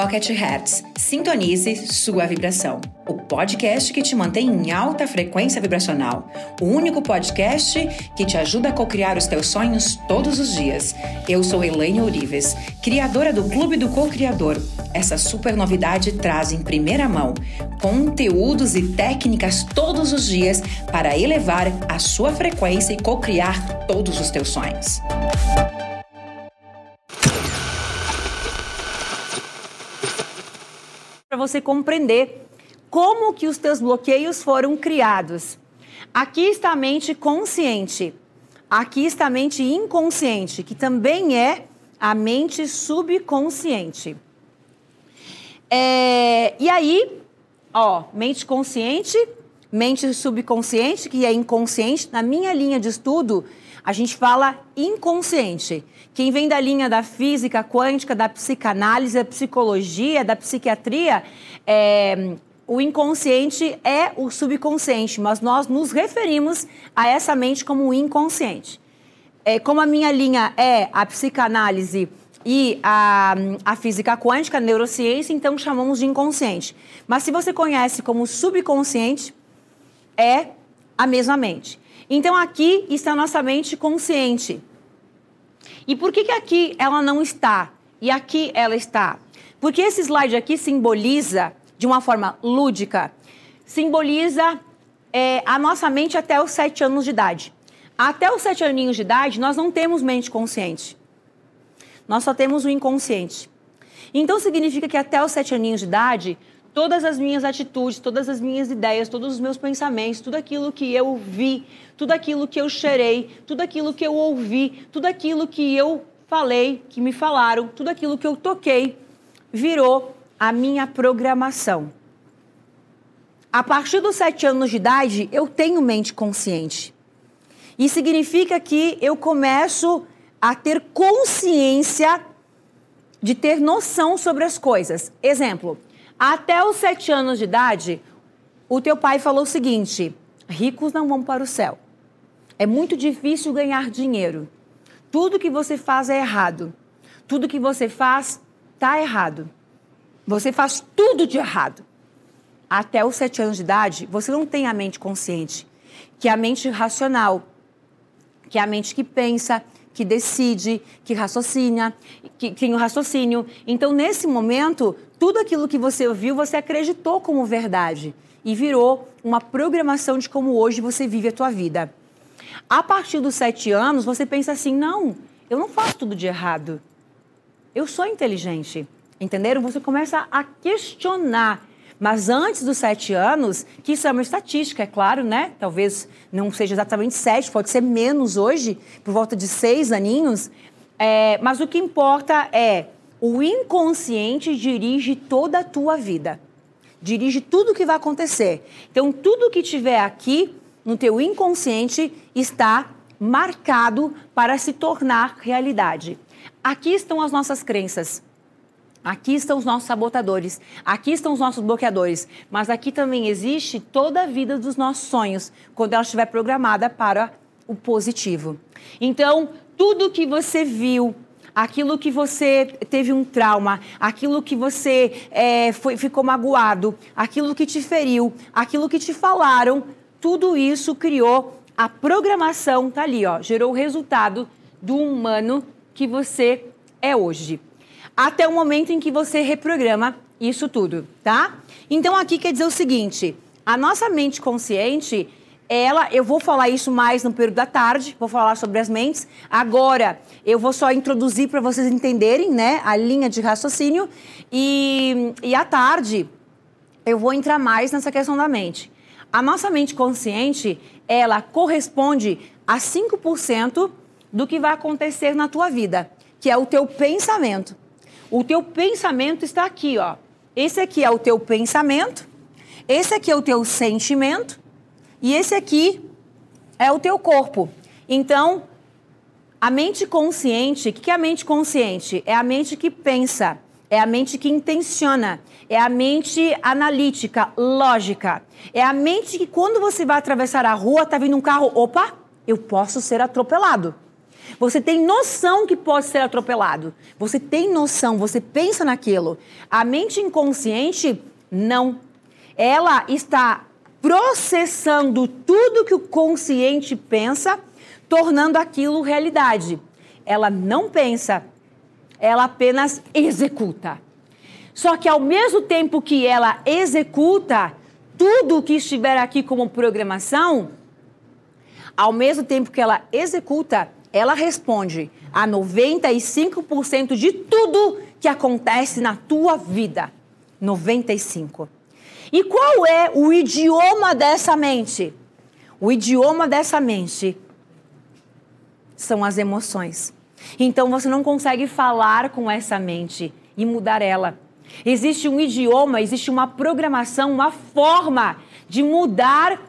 Pocket Hertz. Sintonize sua vibração. O podcast que te mantém em alta frequência vibracional. O único podcast que te ajuda a cocriar os teus sonhos todos os dias. Eu sou Elaine Orives, criadora do Clube do Co-Criador. Essa super novidade traz em primeira mão conteúdos e técnicas todos os dias para elevar a sua frequência e cocriar todos os teus sonhos. Você compreender como que os teus bloqueios foram criados. Aqui está a mente consciente. Aqui está a mente inconsciente, que também é a mente subconsciente. É, e aí, ó, mente consciente, mente subconsciente, que é inconsciente. Na minha linha de estudo, a gente fala inconsciente. Quem vem da linha da física quântica, da psicanálise, da psicologia, da psiquiatria, é, o inconsciente é o subconsciente, mas nós nos referimos a essa mente como inconsciente. É, como a minha linha é a psicanálise e a, a física quântica, a neurociência, então chamamos de inconsciente. Mas se você conhece como subconsciente, é a mesma mente. Então aqui está a nossa mente consciente. E por que, que aqui ela não está e aqui ela está? Porque esse slide aqui simboliza, de uma forma lúdica, simboliza é, a nossa mente até os sete anos de idade. Até os sete aninhos de idade, nós não temos mente consciente. Nós só temos o inconsciente. Então significa que até os sete aninhos de idade, todas as minhas atitudes, todas as minhas ideias, todos os meus pensamentos, tudo aquilo que eu vi, tudo aquilo que eu cheirei, tudo aquilo que eu ouvi, tudo aquilo que eu falei, que me falaram, tudo aquilo que eu toquei, virou a minha programação. A partir dos sete anos de idade, eu tenho mente consciente. E significa que eu começo a ter consciência de ter noção sobre as coisas. Exemplo, até os sete anos de idade, o teu pai falou o seguinte: ricos não vão para o céu. É muito difícil ganhar dinheiro. Tudo que você faz é errado. Tudo que você faz está errado. Você faz tudo de errado. Até os sete anos de idade, você não tem a mente consciente, que é a mente racional, que é a mente que pensa, que decide, que raciocina, que tem o raciocínio. Então, nesse momento, tudo aquilo que você ouviu, você acreditou como verdade e virou uma programação de como hoje você vive a tua vida. A partir dos sete anos, você pensa assim: não, eu não faço tudo de errado. Eu sou inteligente. Entenderam? Você começa a questionar. Mas antes dos sete anos, que isso é uma estatística, é claro, né? Talvez não seja exatamente sete, pode ser menos hoje, por volta de seis aninhos. É, mas o que importa é o inconsciente dirige toda a tua vida. Dirige tudo o que vai acontecer. Então, tudo que tiver aqui no teu inconsciente está marcado para se tornar realidade. Aqui estão as nossas crenças. Aqui estão os nossos sabotadores, aqui estão os nossos bloqueadores, mas aqui também existe toda a vida dos nossos sonhos, quando ela estiver programada para o positivo. Então, tudo que você viu, aquilo que você teve um trauma, aquilo que você é, foi, ficou magoado, aquilo que te feriu, aquilo que te falaram, tudo isso criou a programação, tá ali, ó, gerou o resultado do humano que você é hoje. Até o momento em que você reprograma isso tudo, tá? Então aqui quer dizer o seguinte: a nossa mente consciente ela, eu vou falar isso mais no período da tarde, vou falar sobre as mentes. Agora, eu vou só introduzir para vocês entenderem, né, a linha de raciocínio. E, e à tarde, eu vou entrar mais nessa questão da mente. A nossa mente consciente, ela corresponde a 5% do que vai acontecer na tua vida, que é o teu pensamento. O teu pensamento está aqui, ó. Esse aqui é o teu pensamento, esse aqui é o teu sentimento e esse aqui é o teu corpo. Então, a mente consciente, o que é a mente consciente? É a mente que pensa, é a mente que intenciona, é a mente analítica, lógica. É a mente que quando você vai atravessar a rua, tá vindo um carro, opa, eu posso ser atropelado. Você tem noção que pode ser atropelado. Você tem noção, você pensa naquilo. A mente inconsciente, não. Ela está processando tudo que o consciente pensa, tornando aquilo realidade. Ela não pensa, ela apenas executa. Só que ao mesmo tempo que ela executa tudo o que estiver aqui como programação, ao mesmo tempo que ela executa, ela responde a 95% de tudo que acontece na tua vida. 95. E qual é o idioma dessa mente? O idioma dessa mente são as emoções. Então você não consegue falar com essa mente e mudar ela. Existe um idioma, existe uma programação, uma forma de mudar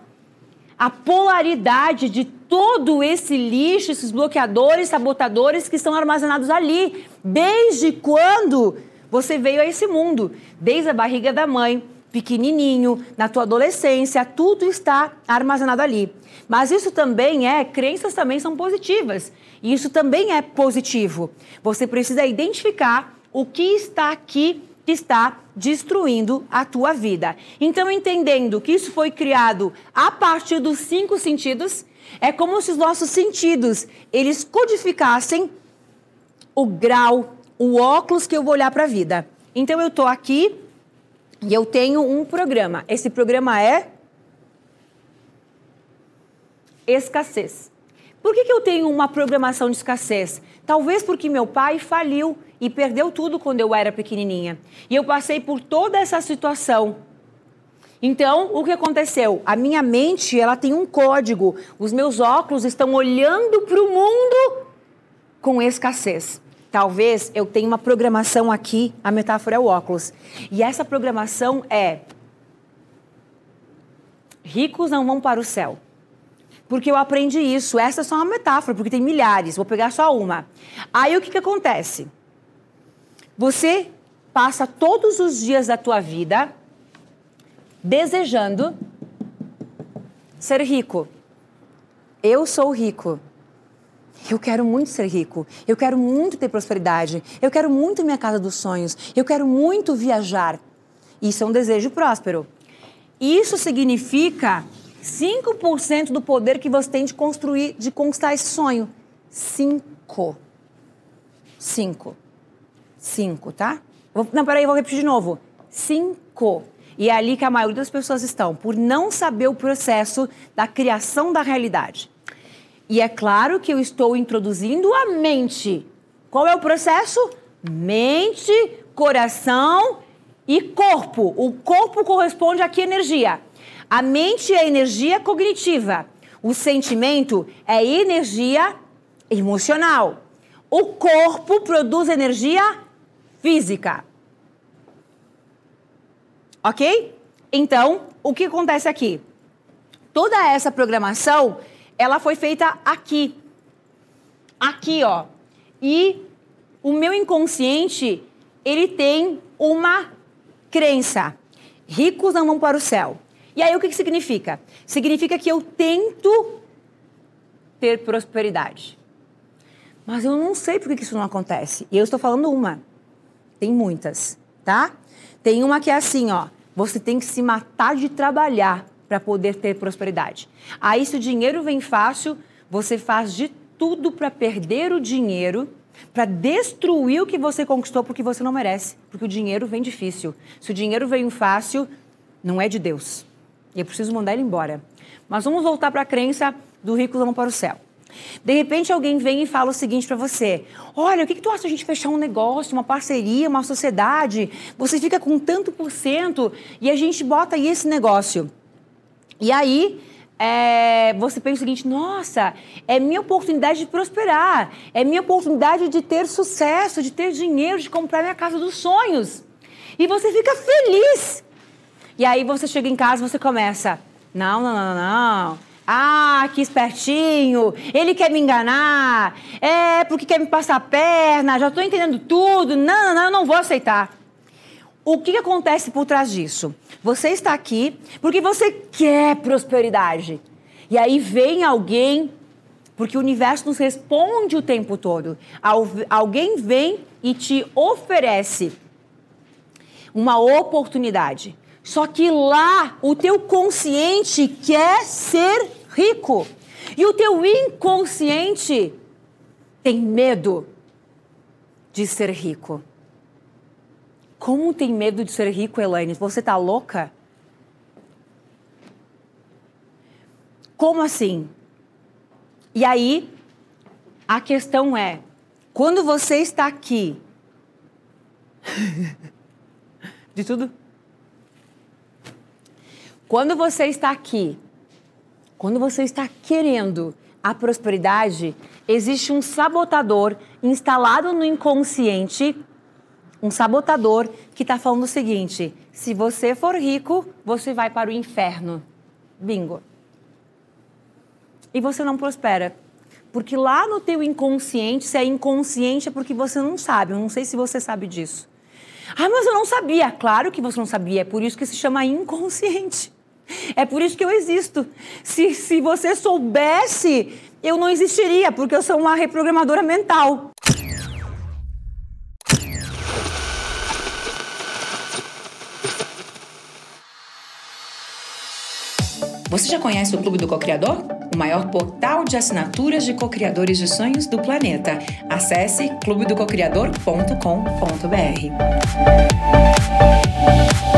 a polaridade de todo esse lixo, esses bloqueadores, sabotadores que estão armazenados ali. Desde quando você veio a esse mundo? Desde a barriga da mãe, pequenininho, na tua adolescência, tudo está armazenado ali. Mas isso também é, crenças também são positivas. E isso também é positivo. Você precisa identificar o que está aqui está destruindo a tua vida. Então, entendendo que isso foi criado a partir dos cinco sentidos, é como se os nossos sentidos eles codificassem o grau, o óculos que eu vou olhar para a vida. Então, eu estou aqui e eu tenho um programa. Esse programa é escassez. Por que, que eu tenho uma programação de escassez? Talvez porque meu pai faliu e perdeu tudo quando eu era pequenininha. E eu passei por toda essa situação. Então, o que aconteceu? A minha mente, ela tem um código. Os meus óculos estão olhando para o mundo com escassez. Talvez eu tenha uma programação aqui, a metáfora é o óculos. E essa programação é: ricos não vão para o céu. Porque eu aprendi isso. Essa é só uma metáfora, porque tem milhares. Vou pegar só uma. Aí o que, que acontece? Você passa todos os dias da tua vida desejando ser rico. Eu sou rico. Eu quero muito ser rico. Eu quero muito ter prosperidade. Eu quero muito minha casa dos sonhos. Eu quero muito viajar. Isso é um desejo próspero. Isso significa 5% do poder que você tem de construir, de conquistar esse sonho. 5. 5. Cinco, tá? Vou, não, peraí, vou repetir de novo. Cinco. E é ali que a maioria das pessoas estão, por não saber o processo da criação da realidade. E é claro que eu estou introduzindo a mente. Qual é o processo? Mente, coração e corpo. O corpo corresponde a que energia? A mente é energia cognitiva. O sentimento é energia emocional. O corpo produz energia física. Ok? Então, o que acontece aqui? Toda essa programação, ela foi feita aqui. Aqui, ó. E o meu inconsciente, ele tem uma crença. Ricos não vão para o céu. E aí o que, que significa? Significa que eu tento ter prosperidade. Mas eu não sei por que isso não acontece. E eu estou falando uma. Tem muitas, tá? Tem uma que é assim, ó. Você tem que se matar de trabalhar para poder ter prosperidade. Aí, se o dinheiro vem fácil, você faz de tudo para perder o dinheiro, para destruir o que você conquistou porque você não merece, porque o dinheiro vem difícil. Se o dinheiro vem fácil, não é de Deus. E eu preciso mandar ele embora. Mas vamos voltar para a crença do rico vão para o céu. De repente alguém vem e fala o seguinte para você: Olha, o que, que tu acha a gente fechar um negócio, uma parceria, uma sociedade? Você fica com tanto por cento e a gente bota aí esse negócio. E aí é, você pensa o seguinte: nossa, é minha oportunidade de prosperar, é minha oportunidade de ter sucesso, de ter dinheiro, de comprar minha casa dos sonhos. E você fica feliz. E aí você chega em casa você começa: não, não, não, não. Ah, que espertinho, ele quer me enganar, é porque quer me passar a perna, já estou entendendo tudo. Não, não, não, eu não vou aceitar. O que, que acontece por trás disso? Você está aqui porque você quer prosperidade. E aí vem alguém Porque o universo nos responde o tempo todo. Alguém vem e te oferece uma oportunidade. Só que lá o teu consciente quer ser rico. E o teu inconsciente tem medo de ser rico. Como tem medo de ser rico, Elaine? Você tá louca? Como assim? E aí, a questão é: quando você está aqui. de tudo? Quando você está aqui, quando você está querendo a prosperidade, existe um sabotador instalado no inconsciente, um sabotador que está falando o seguinte: se você for rico, você vai para o inferno. Bingo. E você não prospera. Porque lá no teu inconsciente, se é inconsciente é porque você não sabe. Eu não sei se você sabe disso. Ah, mas eu não sabia. Claro que você não sabia. É por isso que se chama inconsciente. É por isso que eu existo. Se, se você soubesse, eu não existiria, porque eu sou uma reprogramadora mental. Você já conhece o Clube do Cocriador? O maior portal de assinaturas de cocriadores de sonhos do planeta. Acesse clubedococriador.com.br.